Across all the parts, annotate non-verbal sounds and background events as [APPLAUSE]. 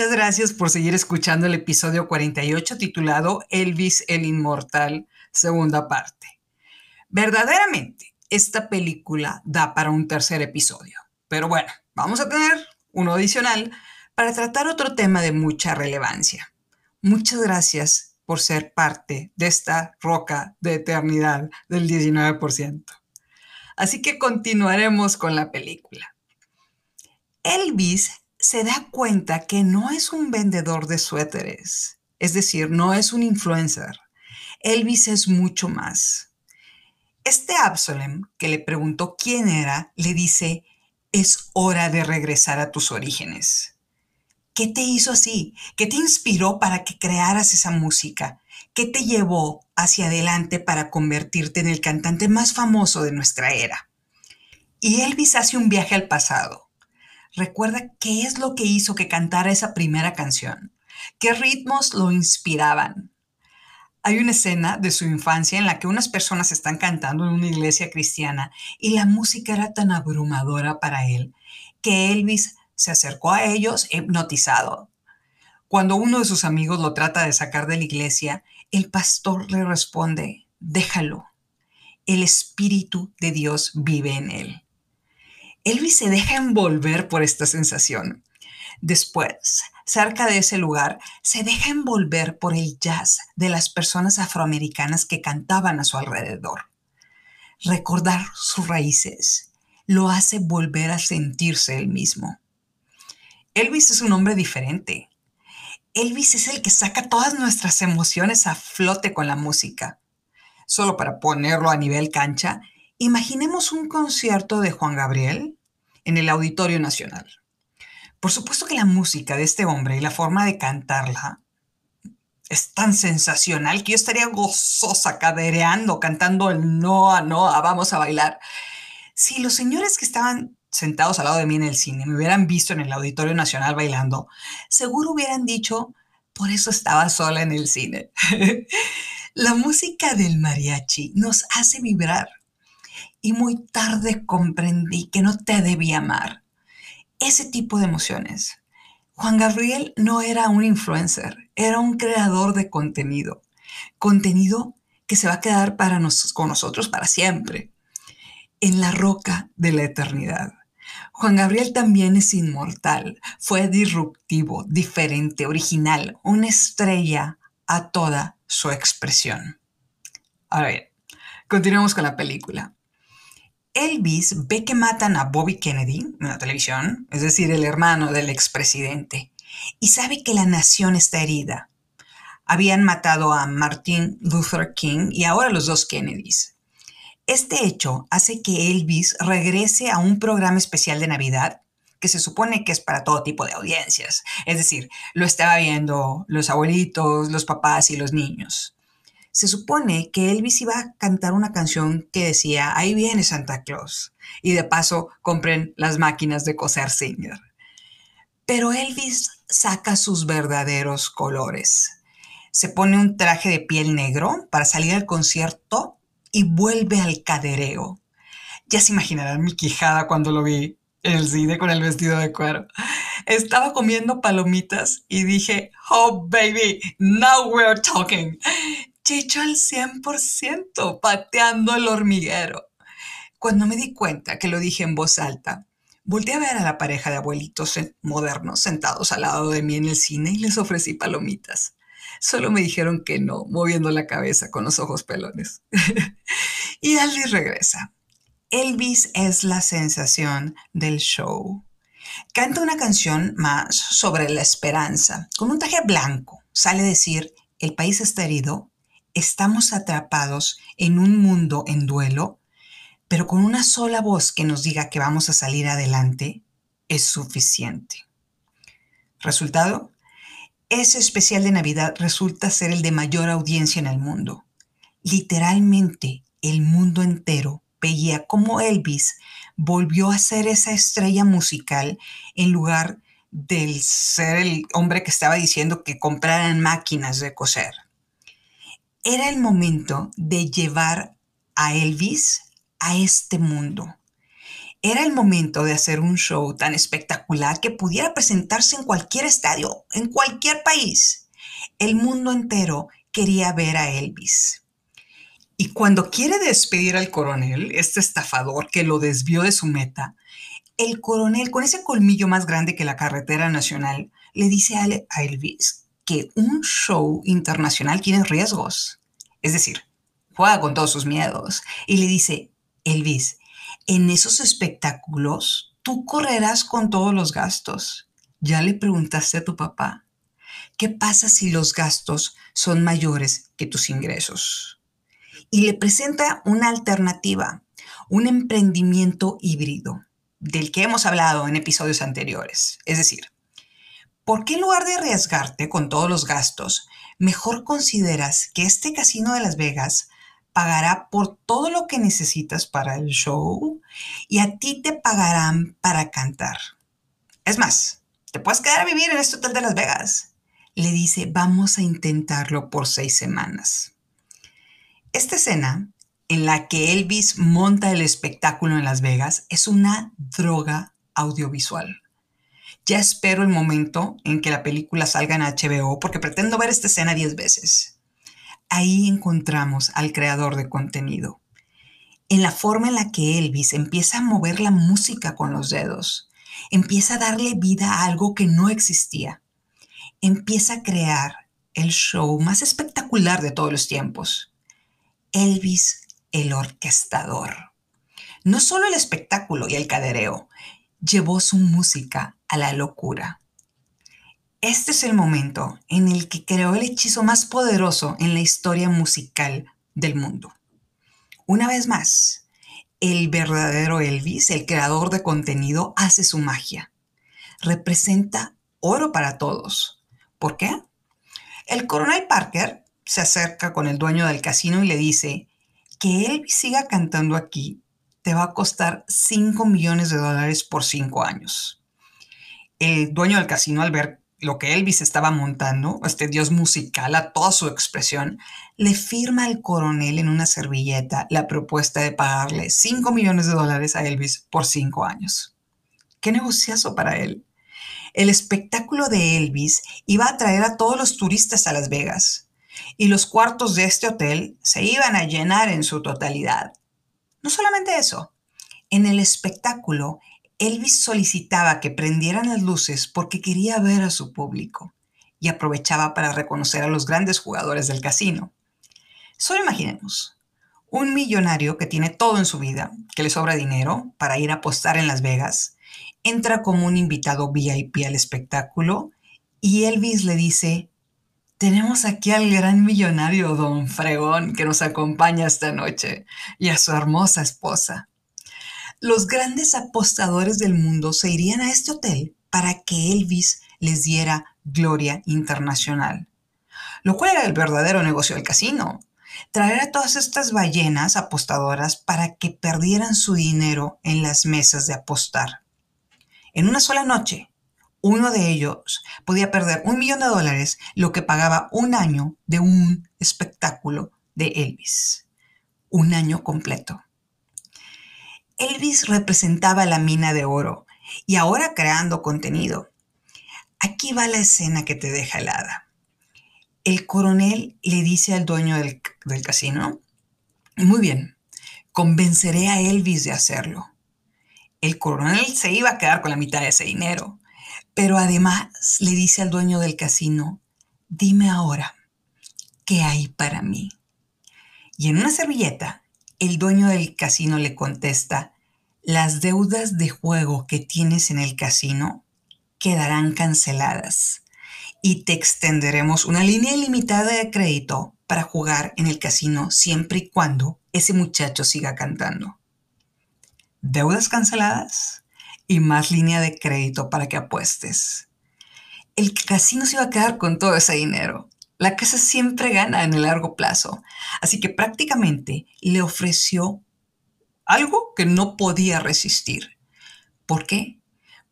muchas gracias por seguir escuchando el episodio 48 titulado Elvis el Inmortal, segunda parte. Verdaderamente, esta película da para un tercer episodio, pero bueno, vamos a tener uno adicional para tratar otro tema de mucha relevancia. Muchas gracias por ser parte de esta roca de eternidad del 19%. Así que continuaremos con la película. Elvis se da cuenta que no es un vendedor de suéteres, es decir, no es un influencer. Elvis es mucho más. Este Absalom, que le preguntó quién era, le dice, es hora de regresar a tus orígenes. ¿Qué te hizo así? ¿Qué te inspiró para que crearas esa música? ¿Qué te llevó hacia adelante para convertirte en el cantante más famoso de nuestra era? Y Elvis hace un viaje al pasado recuerda qué es lo que hizo que cantara esa primera canción, qué ritmos lo inspiraban. Hay una escena de su infancia en la que unas personas están cantando en una iglesia cristiana y la música era tan abrumadora para él que Elvis se acercó a ellos hipnotizado. Cuando uno de sus amigos lo trata de sacar de la iglesia, el pastor le responde, déjalo, el Espíritu de Dios vive en él. Elvis se deja envolver por esta sensación. Después, cerca de ese lugar, se deja envolver por el jazz de las personas afroamericanas que cantaban a su alrededor. Recordar sus raíces lo hace volver a sentirse él mismo. Elvis es un hombre diferente. Elvis es el que saca todas nuestras emociones a flote con la música. Solo para ponerlo a nivel cancha, Imaginemos un concierto de Juan Gabriel en el Auditorio Nacional. Por supuesto que la música de este hombre y la forma de cantarla es tan sensacional que yo estaría gozosa cadereando, cantando el no a no a vamos a bailar. Si los señores que estaban sentados al lado de mí en el cine me hubieran visto en el Auditorio Nacional bailando, seguro hubieran dicho, por eso estaba sola en el cine. [LAUGHS] la música del mariachi nos hace vibrar y muy tarde comprendí que no te debía amar. Ese tipo de emociones. Juan Gabriel no era un influencer, era un creador de contenido. Contenido que se va a quedar para con nosotros para siempre, en la roca de la eternidad. Juan Gabriel también es inmortal, fue disruptivo, diferente, original, una estrella a toda su expresión. Ahora bien, continuamos con la película. Elvis ve que matan a Bobby Kennedy en la televisión, es decir, el hermano del expresidente, y sabe que la nación está herida. Habían matado a Martin Luther King y ahora los dos Kennedys. Este hecho hace que Elvis regrese a un programa especial de Navidad que se supone que es para todo tipo de audiencias. Es decir, lo estaba viendo los abuelitos, los papás y los niños se supone que Elvis iba a cantar una canción que decía, ahí viene Santa Claus. Y de paso compren las máquinas de coser Singer. Pero Elvis saca sus verdaderos colores. Se pone un traje de piel negro para salir al concierto y vuelve al cadereo. Ya se imaginarán mi quijada cuando lo vi en el cine con el vestido de cuero. Estaba comiendo palomitas y dije, oh baby, now we're talking. Chicho al 100%, pateando el hormiguero. Cuando me di cuenta que lo dije en voz alta, volteé a ver a la pareja de abuelitos modernos sentados al lado de mí en el cine y les ofrecí palomitas. Solo me dijeron que no, moviendo la cabeza con los ojos pelones. [LAUGHS] y Elvis regresa. Elvis es la sensación del show. Canta una canción más sobre la esperanza. Con un traje blanco sale a decir, el país está herido, estamos atrapados en un mundo en duelo, pero con una sola voz que nos diga que vamos a salir adelante es suficiente. Resultado, ese especial de Navidad resulta ser el de mayor audiencia en el mundo. Literalmente, el mundo entero veía cómo Elvis volvió a ser esa estrella musical en lugar del ser el hombre que estaba diciendo que compraran máquinas de coser era el momento de llevar a Elvis a este mundo. Era el momento de hacer un show tan espectacular que pudiera presentarse en cualquier estadio, en cualquier país. El mundo entero quería ver a Elvis. Y cuando quiere despedir al coronel, este estafador que lo desvió de su meta, el coronel, con ese colmillo más grande que la carretera nacional, le dice a Elvis que un show internacional tiene riesgos. Es decir, juega con todos sus miedos y le dice, Elvis, en esos espectáculos tú correrás con todos los gastos. ¿Ya le preguntaste a tu papá? ¿Qué pasa si los gastos son mayores que tus ingresos? y le presenta una alternativa, un emprendimiento híbrido, del que hemos hablado en episodios anteriores. Es decir, ¿por qué en lugar de arriesgarte con todos los gastos, mejor consideras que este casino de Las Vegas pagará por todo lo que necesitas para el show y a ti te pagarán para cantar? Es más, te puedes quedar a vivir en este hotel de Las Vegas. Le dice, vamos a intentarlo por seis semanas. Esta escena en la que Elvis monta el espectáculo en Las Vegas es una droga audiovisual. Ya espero el momento en que la película salga en HBO porque pretendo ver esta escena 10 veces. Ahí encontramos al creador de contenido. En la forma en la que Elvis empieza a mover la música con los dedos, empieza a darle vida a algo que no existía. Empieza a crear el show más espectacular de todos los tiempos Elvis el orquestador. No solo el espectáculo y el cadereo, llevó su música a la locura. Este es el momento en el que creó el hechizo más poderoso en la historia musical del mundo. Una vez más, el verdadero Elvis, el creador de contenido, hace su magia. Representa oro para todos. ¿Por qué? El coronel Parker se acerca con el dueño del casino y le dice que él siga cantando aquí te va a costar 5 millones de dólares por 5 años. El dueño del casino al ver lo que Elvis estaba montando, este dios musical a toda su expresión, le firma al coronel en una servilleta la propuesta de pagarle 5 millones de dólares a Elvis por 5 años. Qué negociazo para él. El espectáculo de Elvis iba a atraer a todos los turistas a Las Vegas y los cuartos de este hotel se iban a llenar en su totalidad. No solamente eso, en el espectáculo Elvis solicitaba que prendieran las luces porque quería ver a su público y aprovechaba para reconocer a los grandes jugadores del casino. Solo imaginemos, un millonario que tiene todo en su vida, que le sobra dinero para ir a apostar en Las Vegas, entra como un invitado VIP al espectáculo y Elvis le dice, tenemos aquí al gran millonario Don Fregón que nos acompaña esta noche y a su hermosa esposa. Los grandes apostadores del mundo se irían a este hotel para que Elvis les diera gloria internacional. Lo cual era el verdadero negocio del casino. Traer a todas estas ballenas apostadoras para que perdieran su dinero en las mesas de apostar. En una sola noche, uno de ellos podía perder un millón de dólares, lo que pagaba un año de un espectáculo de Elvis. Un año completo. Elvis representaba la mina de oro y ahora creando contenido. Aquí va la escena que te deja helada. El coronel le dice al dueño del, del casino, muy bien, convenceré a Elvis de hacerlo. El coronel se iba a quedar con la mitad de ese dinero, pero además le dice al dueño del casino, dime ahora, ¿qué hay para mí? Y en una servilleta, el dueño del casino le contesta, las deudas de juego que tienes en el casino quedarán canceladas y te extenderemos una línea ilimitada de crédito para jugar en el casino siempre y cuando ese muchacho siga cantando. ¿Deudas canceladas? y más línea de crédito para que apuestes. El casino se iba a quedar con todo ese dinero. La casa siempre gana en el largo plazo. Así que prácticamente le ofreció algo que no podía resistir. ¿Por qué?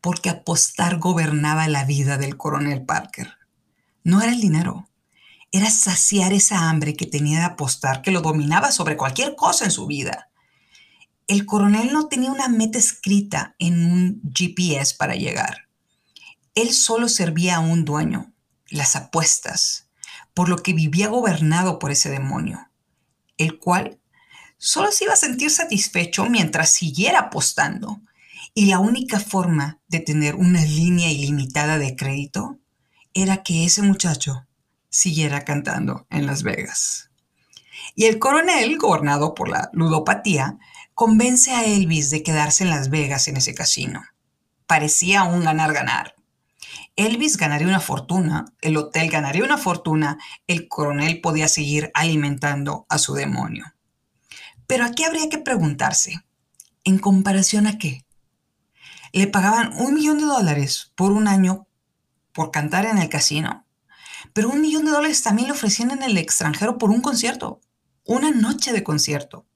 Porque apostar gobernaba la vida del coronel Parker. No era el dinero, era saciar esa hambre que tenía de apostar que lo dominaba sobre cualquier cosa en su vida. el coronel no tenía una meta escrita en un GPS para llegar. Él solo servía a un dueño, las apuestas, por lo que vivía gobernado por ese demonio, el cual solo se iba a sentir satisfecho mientras siguiera apostando. Y la única forma de tener una línea ilimitada de crédito era que ese muchacho siguiera cantando en Las Vegas. Y el coronel, gobernado por la ludopatía, convence a Elvis de quedarse en Las Vegas en ese casino. Parecía un ganar-ganar. Elvis ganaría una fortuna, el hotel ganaría una fortuna, el coronel podía seguir alimentando a su demonio. Pero aquí habría que preguntarse, ¿en comparación a qué? Le pagaban un millón de dólares por un año por cantar en el casino, pero un millón de dólares también le ofrecían en el extranjero por un concierto, una noche de concierto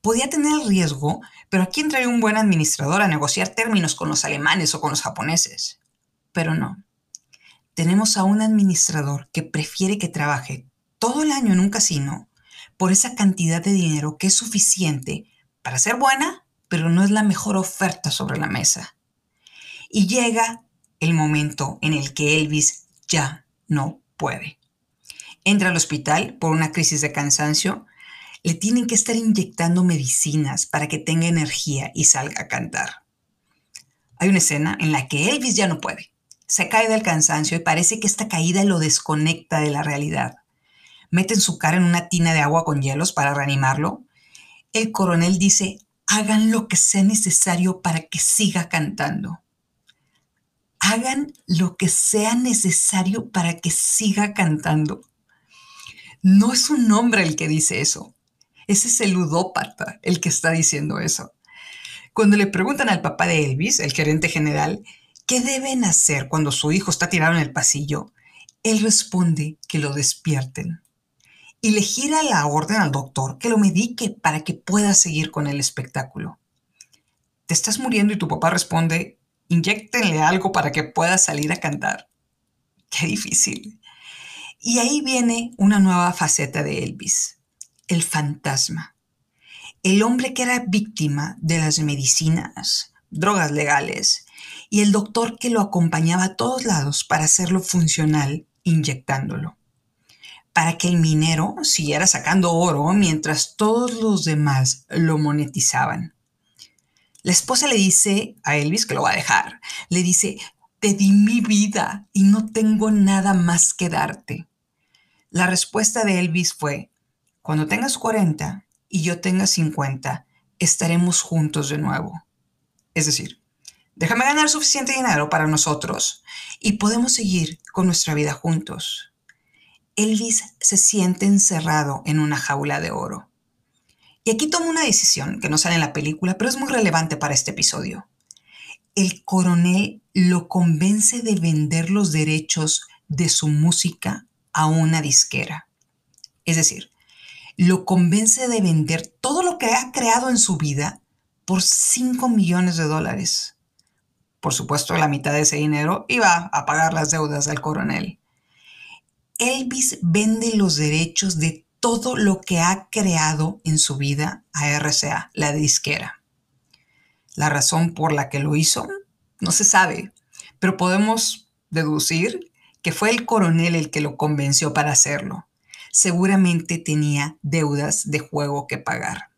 podía tener riesgo, pero aquí entraría un buen administrador a negociar términos con los alemanes o con los japoneses. Pero no. Tenemos a un administrador que prefiere que trabaje todo el año en un casino por esa cantidad de dinero que es suficiente para ser buena, pero no es la mejor oferta sobre la mesa. Y llega el momento en el que Elvis ya no puede. Entra al hospital por una crisis de cansancio le tienen que estar inyectando medicinas para que tenga energía y salga a cantar. Hay una escena en la que Elvis ya no puede. Se cae del cansancio y parece que esta caída lo desconecta de la realidad. Meten su cara en una tina de agua con hielos para reanimarlo. El coronel dice, hagan lo que sea necesario para que siga cantando. Hagan lo que sea necesario para que siga cantando. No es un hombre el que dice eso, ese es el ludópata el que está diciendo eso. Cuando le preguntan al papá de Elvis, el gerente general, qué deben hacer cuando su hijo está tirado en el pasillo, él responde que lo despierten. Y le gira la orden al doctor que lo medique para que pueda seguir con el espectáculo. Te estás muriendo y tu papá responde, inyectenle algo para que pueda salir a cantar. Qué difícil. Y ahí viene una nueva faceta de Elvis el fantasma. El hombre que era víctima de las medicinas, drogas legales, y el doctor que lo acompañaba a todos lados para hacerlo funcional inyectándolo. Para que el minero siguiera sacando oro mientras todos los demás lo monetizaban. La esposa le dice a Elvis que lo va a dejar. Le dice, te di mi vida y no tengo nada más que darte. La respuesta de Elvis fue, cuando tengas 40 y yo tenga 50, estaremos juntos de nuevo. Es decir, déjame ganar suficiente dinero para nosotros y podemos seguir con nuestra vida juntos. Elvis se siente encerrado en una jaula de oro. Y aquí toma una decisión que no sale en la película, pero es muy relevante para este episodio. El coronel lo convence de vender los derechos de su música a una disquera. Es decir, lo convence de vender todo lo que ha creado en su vida por 5 millones de dólares. Por supuesto, la mitad de ese dinero iba a pagar las deudas del coronel. Elvis vende los derechos de todo lo que ha creado en su vida a RCA, la disquera. La razón por la que lo hizo no se sabe, pero podemos deducir que fue el coronel el que lo convenció para hacerlo seguramente tenía deudas de juego que pagar.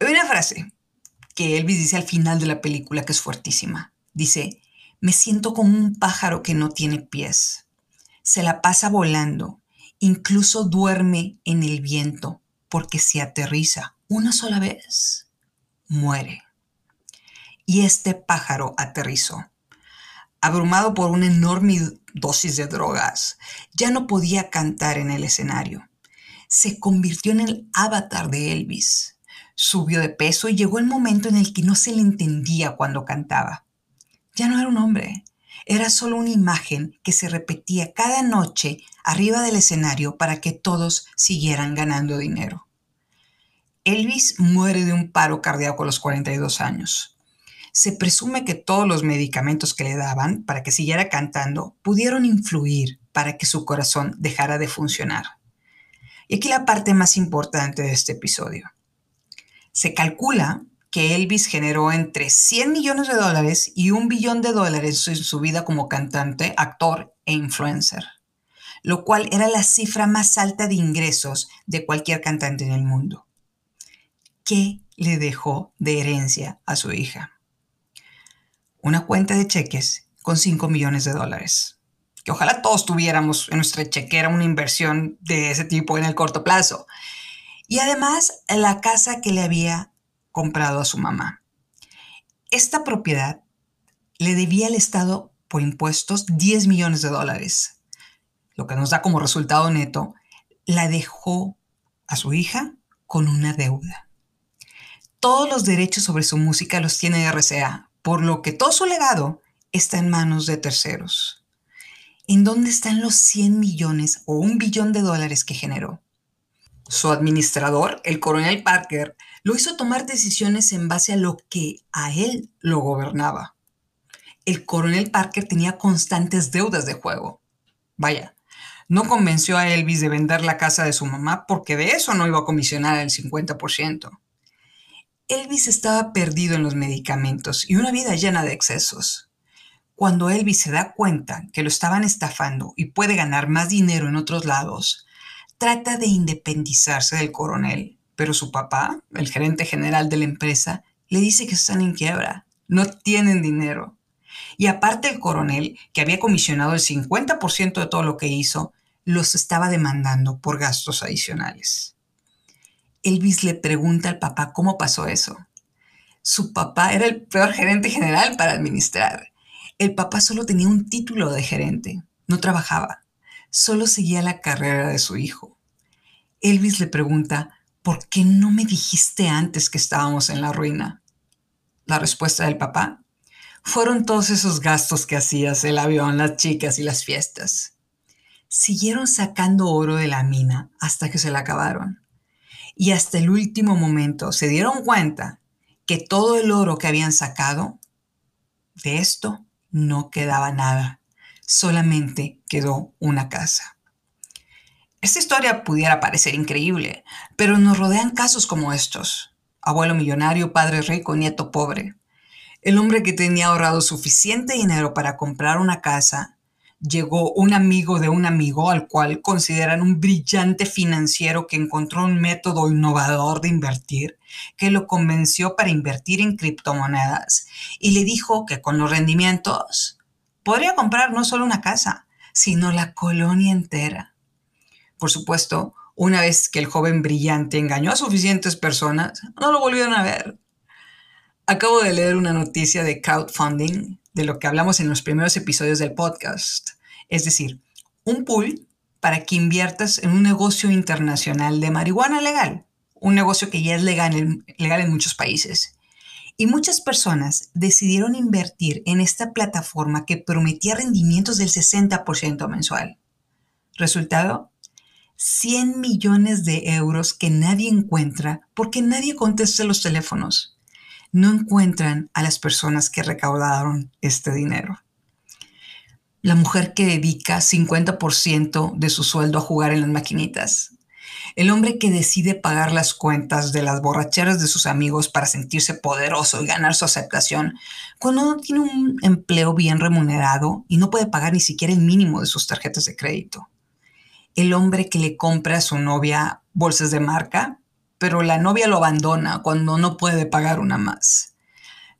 Hay una frase que Elvis dice al final de la película que es fuertísima. Dice, me siento como un pájaro que no tiene pies. Se la pasa volando, incluso duerme en el viento, porque si aterriza una sola vez, muere. Y este pájaro aterrizó abrumado por una enorme dosis de drogas, ya no podía cantar en el escenario. Se convirtió en el avatar de Elvis. Subió de peso y llegó el momento en el que no se le entendía cuando cantaba. Ya no era un hombre, era solo una imagen que se repetía cada noche arriba del escenario para que todos siguieran ganando dinero. Elvis muere de un paro cardíaco a los 42 años se presume que todos los medicamentos que le daban para que siguiera cantando pudieron influir para que su corazón dejara de funcionar. Y aquí la parte más importante de este episodio. Se calcula que Elvis generó entre 100 millones de dólares y un billón de dólares en su vida como cantante, actor e influencer, lo cual era la cifra más alta de ingresos de cualquier cantante en el mundo. ¿Qué le dejó de herencia a su hija? Una cuenta de cheques con 5 millones de dólares. Que ojalá todos tuviéramos en nuestra chequera una inversión de ese tipo en el corto plazo. Y además la casa que le había comprado a su mamá. Esta propiedad le debía al Estado por impuestos 10 millones de dólares, lo que nos da como resultado neto, la dejó a su hija con una deuda. Todos los derechos sobre su música los tiene RCA, por lo que todo su legado está en manos de terceros. ¿En dónde están los 100 millones o un billón de dólares que generó? Su administrador, el coronel Parker, lo hizo tomar decisiones en base a lo que a él lo gobernaba. El coronel Parker tenía constantes deudas de juego. Vaya, no convenció a Elvis de vender la casa de su mamá porque de eso no iba a comisionar el 50%. Elvis estaba perdido en los medicamentos y una vida llena de excesos. Cuando Elvis se da cuenta que lo estaban estafando y puede ganar más dinero en otros lados, trata de independizarse del coronel pero su papá, el gerente general de la empresa, le dice que están en quiebra, no tienen dinero. Y aparte el coronel, que había comisionado el 50% de todo lo que hizo, los estaba demandando por gastos adicionales. Elvis le pregunta al papá cómo pasó eso. Su papá era el peor gerente general para administrar. El papá solo tenía un título de gerente, no trabajaba, solo seguía la carrera de su hijo. Elvis le pregunta ¿por qué no me dijiste antes que estábamos en la ruina? La respuesta del papá fueron todos esos gastos que hacías, el avión, las chicas y las fiestas. Siguieron sacando oro de la mina hasta que se la acabaron. Y hasta el último momento se dieron cuenta que todo el oro que habían sacado, de esto no quedaba nada, solamente quedó una casa. Esta historia pudiera parecer increíble, pero nos rodean casos como estos. Abuelo millonario, padre rico, nieto pobre. El hombre que tenía ahorrado suficiente dinero para comprar una casa, llegó un amigo de un amigo al cual consideran un brillante financiero que encontró un método innovador de invertir, que lo convenció para invertir en criptomonedas y le dijo que con los rendimientos podría comprar no solo una casa, sino la colonia entera. Por supuesto, una vez que el joven brillante engañó a suficientes personas, no lo volvieron a ver. Acabo de leer una noticia de crowdfunding, de lo que hablamos en los primeros episodios del podcast. Es decir, un pool para que inviertas en un negocio internacional de marihuana legal, un negocio que ya es legal en, legal en muchos países. Y muchas personas decidieron invertir en esta plataforma que prometía rendimientos del 60% mensual. Resultado, 100 millones de euros que nadie encuentra porque nadie contesta los teléfonos. No encuentran a las personas que recaudaron este dinero. La mujer que dedica 50% de su sueldo a jugar en las maquinitas. El hombre que decide pagar las cuentas de las borracheras de sus amigos para sentirse poderoso y ganar su aceptación cuando no tiene un empleo bien remunerado y no puede pagar ni siquiera el mínimo de sus tarjetas de crédito el hombre que le compra a su novia bolsas de marca, pero la novia lo abandona cuando no puede pagar una más.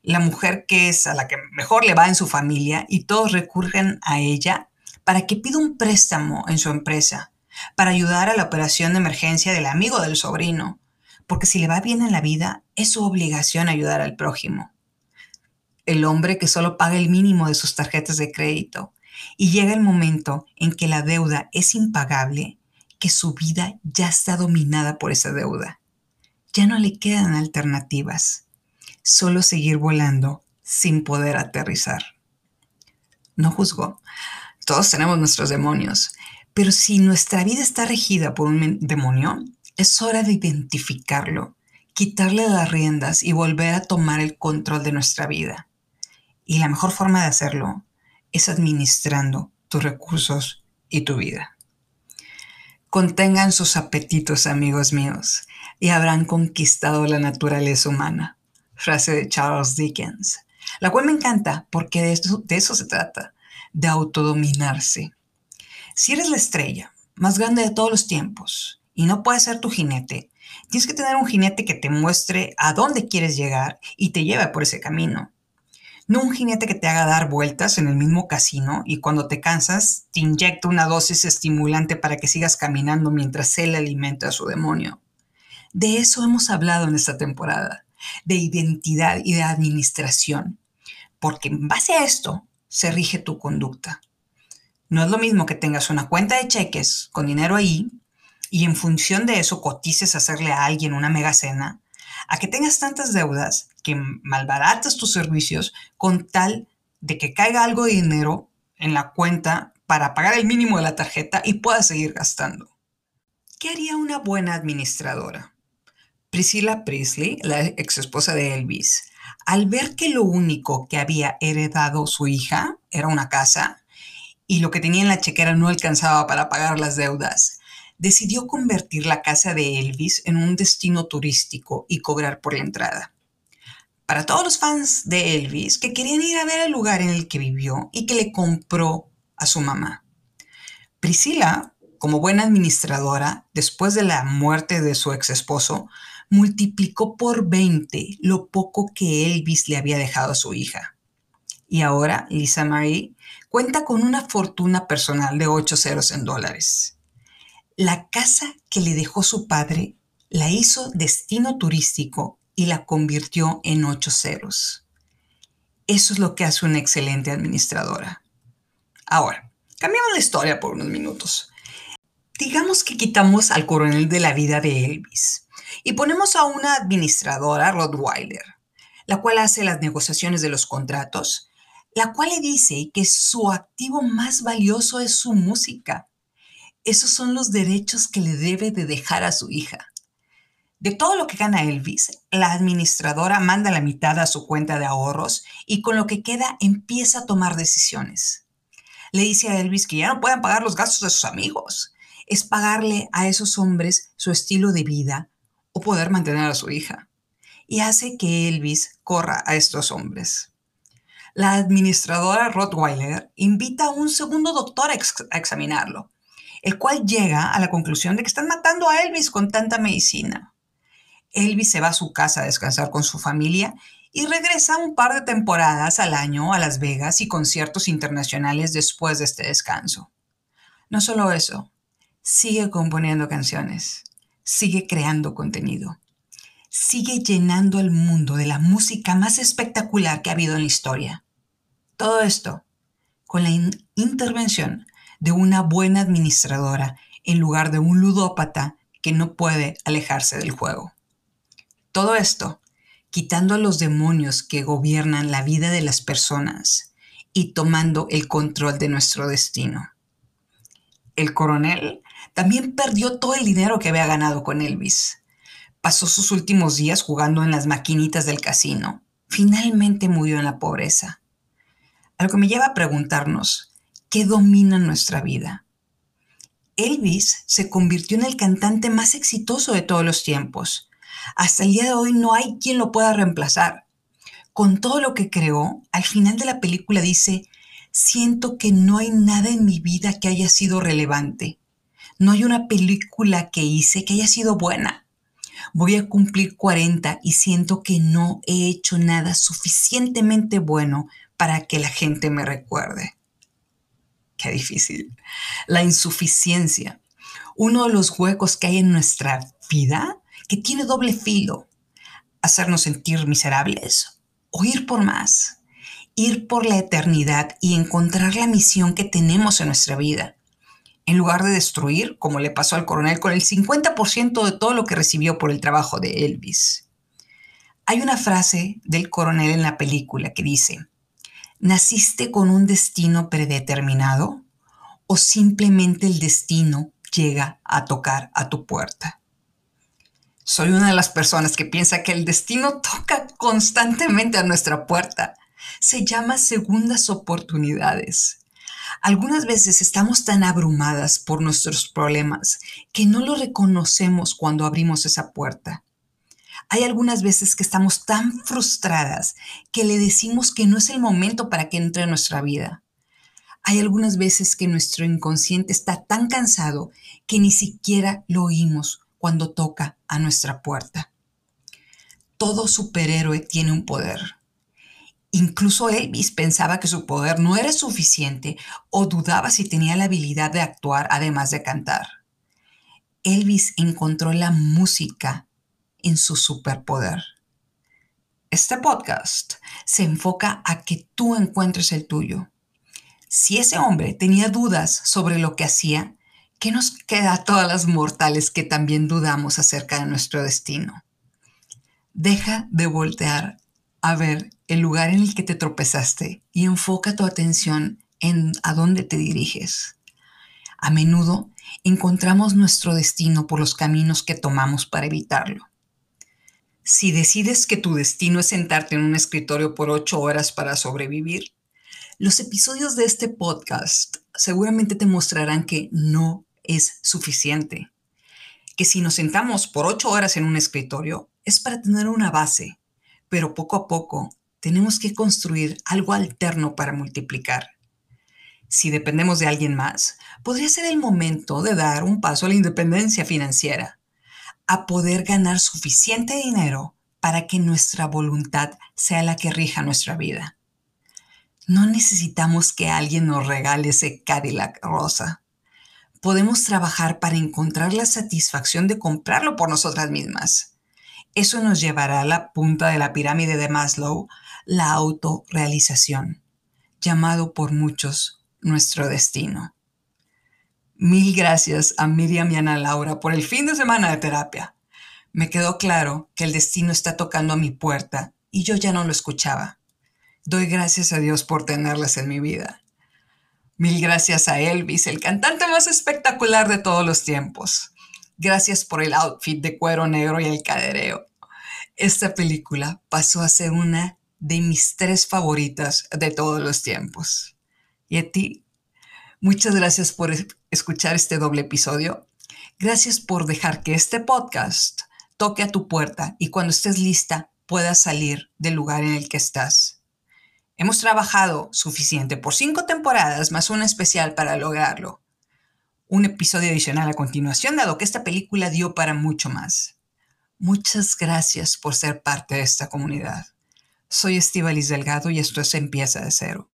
La mujer que es a la que mejor le va en su familia y todos recurren a ella para que pida un préstamo en su empresa, para ayudar a la operación de emergencia del amigo del sobrino, porque si le va bien en la vida, es su obligación ayudar al prójimo. El hombre que solo paga el mínimo de sus tarjetas de crédito, y llega el momento en que la deuda es impagable, que su vida ya está dominada por esa deuda. Ya no le quedan alternativas, solo seguir volando sin poder aterrizar. No juzgo, todos tenemos nuestros demonios, pero si nuestra vida está regida por un demonio, es hora de identificarlo, quitarle las riendas y volver a tomar el control de nuestra vida. Y la mejor forma de hacerlo es administrando tus recursos y tu vida. Contengan sus apetitos, amigos míos. y habrán conquistado la naturaleza humana. Frase de Charles Dickens, la cual me encanta porque de eso, se trata, de autodominarse. Si eres la estrella más grande de todos los tiempos y no puedes ser tu jinete, tienes que tener un jinete que te muestre a dónde quieres llegar y te lleve por ese camino. No un jinete que te haga dar vueltas en el mismo casino y cuando te cansas te inyecta una dosis estimulante para que sigas caminando mientras él alimenta a su demonio. De eso hemos hablado en esta temporada, de identidad y de administración, porque en base a esto se rige tu conducta. No es lo mismo que tengas una cuenta de cheques con dinero ahí y en función de eso cotices hacerle a alguien una mega cena, a que tengas tantas deudas que malbaratas tus servicios con tal de que caiga algo de dinero en la cuenta para pagar el mínimo de la tarjeta y puedas seguir gastando. ¿Qué haría una buena administradora? Priscilla Priestley, la ex esposa de Elvis, al ver que lo único que había heredado su hija era una casa y lo que tenía en la chequera no alcanzaba para pagar las deudas, decidió convertir la casa de Elvis en un destino turístico y cobrar por la entrada. Para todos los fans de Elvis que querían ir a ver el lugar en el que vivió y que le compró a su mamá. Priscila, como buena administradora, después de la muerte de su ex esposo, multiplicó por 20 lo poco que Elvis le había dejado a su hija. Y ahora Lisa Marie cuenta con una fortuna personal de 8 ceros en dólares. La casa que le dejó su padre la hizo destino turístico y la convirtió en ocho ceros. Eso es lo que hace una excelente administradora. Ahora, cambiamos la historia por unos minutos. Digamos que quitamos al coronel de la vida de Elvis y ponemos a una administradora, Rottweiler, la cual hace las negociaciones de los contratos, la cual le dice que su activo más valioso es su música esos son los derechos que le debe de dejar a su hija. De todo lo que gana Elvis, la administradora manda la mitad a su cuenta de ahorros y con lo que queda empieza a tomar decisiones. Le dice a Elvis que ya no pueden pagar los gastos de sus amigos. Es pagarle a esos hombres su estilo de vida o poder mantener a su hija. Y hace que Elvis corra a estos hombres. La administradora Rottweiler invita a un segundo doctor a, a examinarlo el cual llega a la conclusión de que están matando a Elvis con tanta medicina. Elvis se va a su casa a descansar con su familia y regresa un par de temporadas al año a Las Vegas y conciertos internacionales después de este descanso. No solo eso, sigue componiendo canciones, sigue creando contenido, sigue llenando el mundo de la música más espectacular que ha habido en la historia. Todo esto con la intervención de una buena administradora en lugar de un ludópata que no puede alejarse del juego. Todo esto quitando a los demonios que gobiernan la vida de las personas y tomando el control de nuestro destino. El coronel también perdió todo el dinero que había ganado con Elvis. Pasó sus últimos días jugando en las maquinitas del casino. Finalmente murió en la pobreza. Lo que me lleva a preguntarnos, que domina nuestra vida. Elvis se convirtió en el cantante más exitoso de todos los tiempos. Hasta el día de hoy no hay quien lo pueda reemplazar. Con todo lo que creó, al final de la película dice, siento que no hay nada en mi vida que haya sido relevante. No hay una película que hice que haya sido buena. Voy a cumplir 40 y siento que no he hecho nada suficientemente bueno para que la gente me recuerde. Qué difícil. La insuficiencia. Uno de los huecos que hay en nuestra vida que tiene doble filo. Hacernos sentir miserables o ir por más. Ir por la eternidad y encontrar la misión que tenemos en nuestra vida. En lugar de destruir, como le pasó al coronel, con el 50% de todo lo que recibió por el trabajo de Elvis. Hay una frase del coronel en la película que dice, ¿Naciste con un destino predeterminado o simplemente el destino llega a tocar a tu puerta? Soy una de las personas que piensa que el destino toca constantemente a nuestra puerta. Se llama segundas oportunidades. Algunas veces estamos tan abrumadas por nuestros problemas que no lo reconocemos cuando abrimos esa puerta. Hay algunas veces que estamos tan frustradas que le decimos que no es el momento para que entre en nuestra vida. Hay algunas veces que nuestro inconsciente está tan cansado que ni siquiera lo oímos cuando toca a nuestra puerta. Todo superhéroe tiene un poder. Incluso Elvis pensaba que su poder no era suficiente o dudaba si tenía la habilidad de actuar además de cantar. Elvis encontró la música en su superpoder. Este podcast se enfoca a que tú encuentres el tuyo. Si ese hombre tenía dudas sobre lo que hacía, ¿qué nos queda a todas las mortales que también dudamos acerca de nuestro destino? Deja de voltear a ver el lugar en el que te tropezaste y enfoca tu atención en a dónde te diriges. A menudo encontramos nuestro destino por los caminos que tomamos para evitarlo. Si decides que tu destino es sentarte en un escritorio por ocho horas para sobrevivir, los episodios de este podcast seguramente te mostrarán que no es suficiente. Que si nos sentamos por ocho horas en un escritorio es para tener una base, pero poco a poco tenemos que construir algo alterno para multiplicar. Si dependemos de alguien más, podría ser el momento de dar un paso a la independencia financiera, a poder ganar suficiente dinero para que nuestra voluntad sea la que rija nuestra vida. No necesitamos que alguien nos regale ese Cadillac rosa. Podemos trabajar para encontrar la satisfacción de comprarlo por nosotras mismas eso nos llevará a la punta de la pirámide de Maslow, la autorrealización, llamado por muchos nuestro destino. Mil gracias a Miriam y Ana Laura por el fin de semana de terapia. Me quedó claro que el destino está tocando a mi puerta y yo ya no lo escuchaba. Doy gracias a Dios por tenerlas en mi vida. Mil gracias a Elvis, el cantante más espectacular de todos los tiempos. Gracias por el outfit de cuero negro y el cadereo. Esta película pasó a ser una de mis tres favoritas de todos los tiempos. Y a ti, muchas gracias por escuchar este doble episodio. Gracias por dejar que este podcast toque a tu puerta y cuando estés lista puedas salir del lugar en el que estás. Hemos trabajado suficiente por cinco temporadas más una especial para lograrlo un episodio adicional a continuación, dado que esta película dio para mucho más. Muchas gracias por ser parte de esta comunidad. Soy Estivalis Delgado y esto es Empieza de Cero.